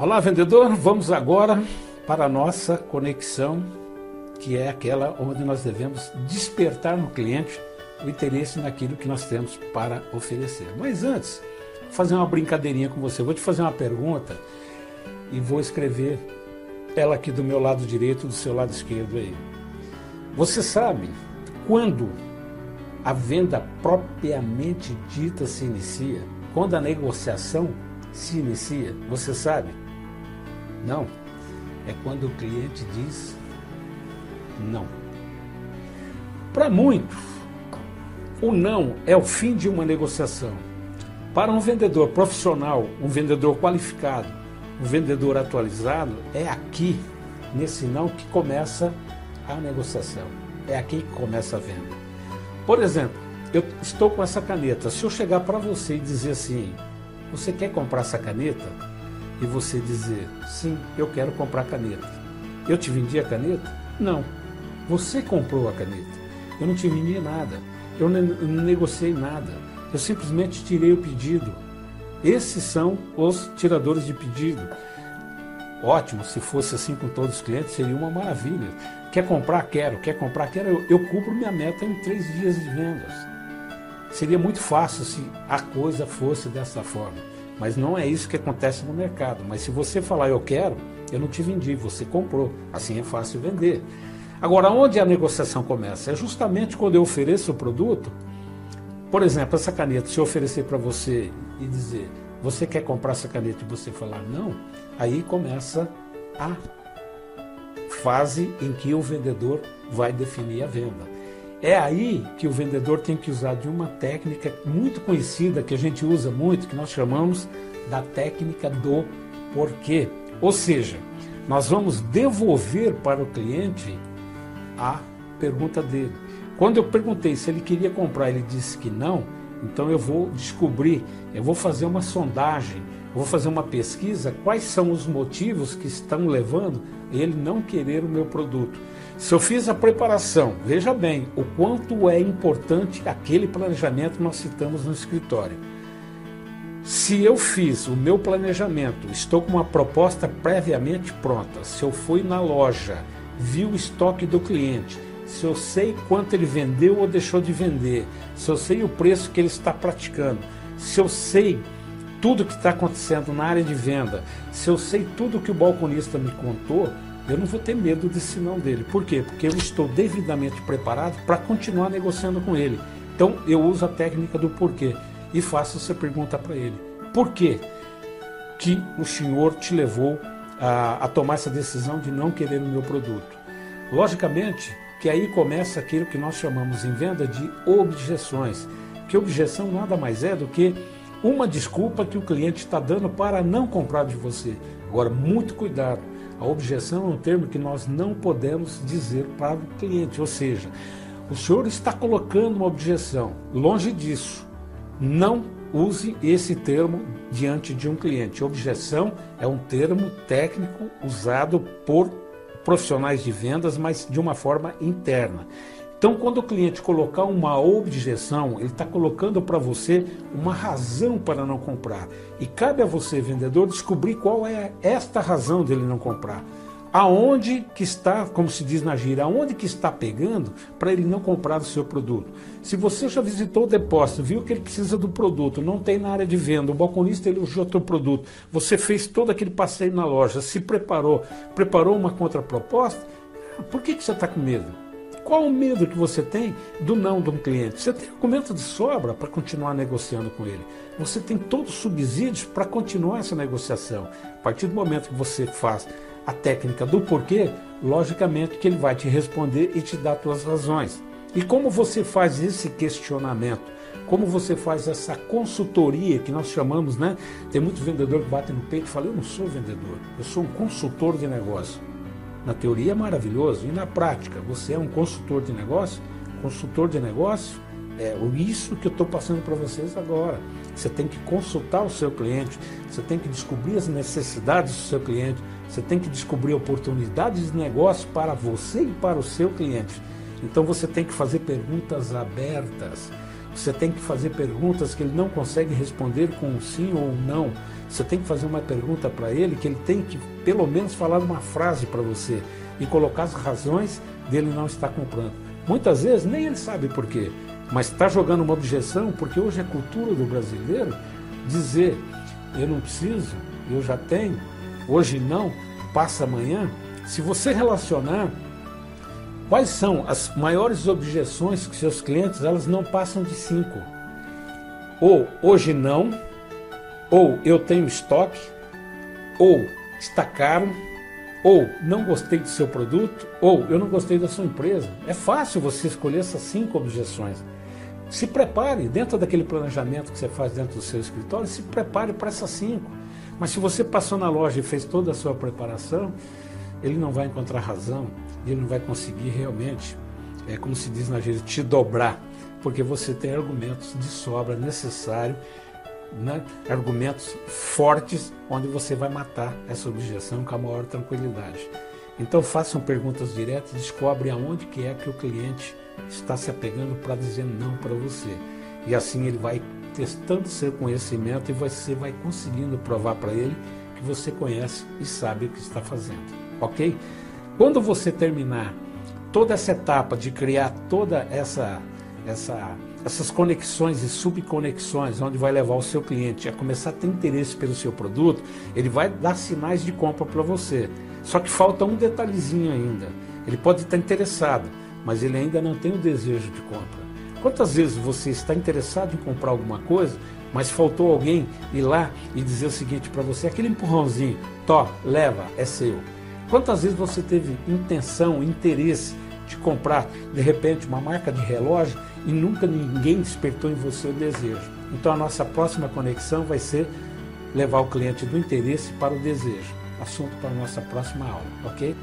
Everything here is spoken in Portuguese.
Olá, vendedor. Vamos agora para a nossa conexão, que é aquela onde nós devemos despertar no cliente o interesse naquilo que nós temos para oferecer. Mas antes, vou fazer uma brincadeirinha com você. Vou te fazer uma pergunta e vou escrever ela aqui do meu lado direito, do seu lado esquerdo aí. Você sabe quando a venda propriamente dita se inicia? Quando a negociação se inicia? Você sabe? Não. É quando o cliente diz não. Para muitos, o não é o fim de uma negociação. Para um vendedor profissional, um vendedor qualificado, um vendedor atualizado, é aqui, nesse não, que começa a negociação. É aqui que começa a venda. Por exemplo, eu estou com essa caneta. Se eu chegar para você e dizer assim, você quer comprar essa caneta? E você dizer, sim, eu quero comprar caneta. Eu te vendi a caneta? Não. Você comprou a caneta. Eu não te vendi nada. Eu não negociei nada. Eu simplesmente tirei o pedido. Esses são os tiradores de pedido. Ótimo, se fosse assim com todos os clientes, seria uma maravilha. Quer comprar? Quero. Quer comprar? Quero. Eu, eu cubro minha meta em três dias de vendas. Seria muito fácil se a coisa fosse dessa forma. Mas não é isso que acontece no mercado. Mas se você falar eu quero, eu não te vendi, você comprou. Assim é fácil vender. Agora, onde a negociação começa? É justamente quando eu ofereço o produto. Por exemplo, essa caneta, se eu oferecer para você e dizer, você quer comprar essa caneta e você falar não, aí começa a fase em que o vendedor vai definir a venda. É aí que o vendedor tem que usar de uma técnica muito conhecida que a gente usa muito, que nós chamamos da técnica do porquê. Ou seja, nós vamos devolver para o cliente a pergunta dele. Quando eu perguntei se ele queria comprar, ele disse que não, então eu vou descobrir, eu vou fazer uma sondagem, vou fazer uma pesquisa, quais são os motivos que estão levando ele não querer o meu produto. Se eu fiz a preparação, veja bem o quanto é importante aquele planejamento que nós citamos no escritório. Se eu fiz o meu planejamento, estou com uma proposta previamente pronta, se eu fui na loja, vi o estoque do cliente, se eu sei quanto ele vendeu ou deixou de vender, se eu sei o preço que ele está praticando, se eu sei tudo que está acontecendo na área de venda, se eu sei tudo que o balconista me contou, eu não vou ter medo desse não dele. Por quê? Porque eu estou devidamente preparado para continuar negociando com ele. Então eu uso a técnica do porquê e faço essa pergunta para ele. Por quê que o senhor te levou a, a tomar essa decisão de não querer o meu produto? Logicamente que aí começa aquilo que nós chamamos em venda de objeções. Que objeção nada mais é do que uma desculpa que o cliente está dando para não comprar de você. Agora, muito cuidado a objeção é um termo que nós não podemos dizer para o cliente, ou seja, o senhor está colocando uma objeção. Longe disso. Não use esse termo diante de um cliente. Objeção é um termo técnico usado por profissionais de vendas, mas de uma forma interna. Então, quando o cliente colocar uma objeção, ele está colocando para você uma razão para não comprar. E cabe a você, vendedor, descobrir qual é esta razão dele não comprar. Aonde que está, como se diz na gira, aonde que está pegando para ele não comprar o seu produto? Se você já visitou o depósito, viu que ele precisa do produto, não tem na área de venda, o balconista ele o produto, você fez todo aquele passeio na loja, se preparou, preparou uma contraproposta, por que, que você está com medo? Qual o medo que você tem do não de um cliente? Você tem argumento de sobra para continuar negociando com ele. Você tem todos os subsídios para continuar essa negociação. A partir do momento que você faz a técnica do porquê, logicamente que ele vai te responder e te dar suas razões. E como você faz esse questionamento? Como você faz essa consultoria que nós chamamos, né? Tem muito vendedor que bate no peito e fala: Eu não sou vendedor, eu sou um consultor de negócio. Na teoria é maravilhoso e na prática, você é um consultor de negócio? Consultor de negócio é isso que eu estou passando para vocês agora. Você tem que consultar o seu cliente, você tem que descobrir as necessidades do seu cliente, você tem que descobrir oportunidades de negócio para você e para o seu cliente. Então você tem que fazer perguntas abertas. Você tem que fazer perguntas que ele não consegue responder com um sim ou um não. Você tem que fazer uma pergunta para ele que ele tem que, pelo menos, falar uma frase para você e colocar as razões dele não estar comprando. Muitas vezes nem ele sabe por quê, mas está jogando uma objeção porque hoje é cultura do brasileiro dizer eu não preciso, eu já tenho, hoje não, passa amanhã. Se você relacionar quais são as maiores objeções que seus clientes, elas não passam de cinco. Ou hoje não, ou eu tenho estoque, ou está caro, ou não gostei do seu produto, ou eu não gostei da sua empresa. É fácil você escolher essas cinco objeções. Se prepare, dentro daquele planejamento que você faz dentro do seu escritório, se prepare para essas cinco. Mas se você passou na loja e fez toda a sua preparação, ele não vai encontrar razão, ele não vai conseguir realmente, é como se diz na gíria, te dobrar, porque você tem argumentos de sobra necessário, né? argumentos fortes, onde você vai matar essa objeção com a maior tranquilidade. Então façam perguntas diretas, descobre aonde que é que o cliente está se apegando para dizer não para você. E assim ele vai testando seu conhecimento e você vai conseguindo provar para ele que você conhece e sabe o que está fazendo. Ok? Quando você terminar toda essa etapa de criar toda essa, essa, essas conexões e subconexões, onde vai levar o seu cliente a começar a ter interesse pelo seu produto, ele vai dar sinais de compra para você. Só que falta um detalhezinho ainda. Ele pode estar interessado, mas ele ainda não tem o desejo de compra. Quantas vezes você está interessado em comprar alguma coisa, mas faltou alguém ir lá e dizer o seguinte para você, aquele empurrãozinho, to, leva, é seu. Quantas vezes você teve intenção, interesse de comprar, de repente, uma marca de relógio e nunca ninguém despertou em você o desejo? Então a nossa próxima conexão vai ser levar o cliente do interesse para o desejo. Assunto para a nossa próxima aula, ok?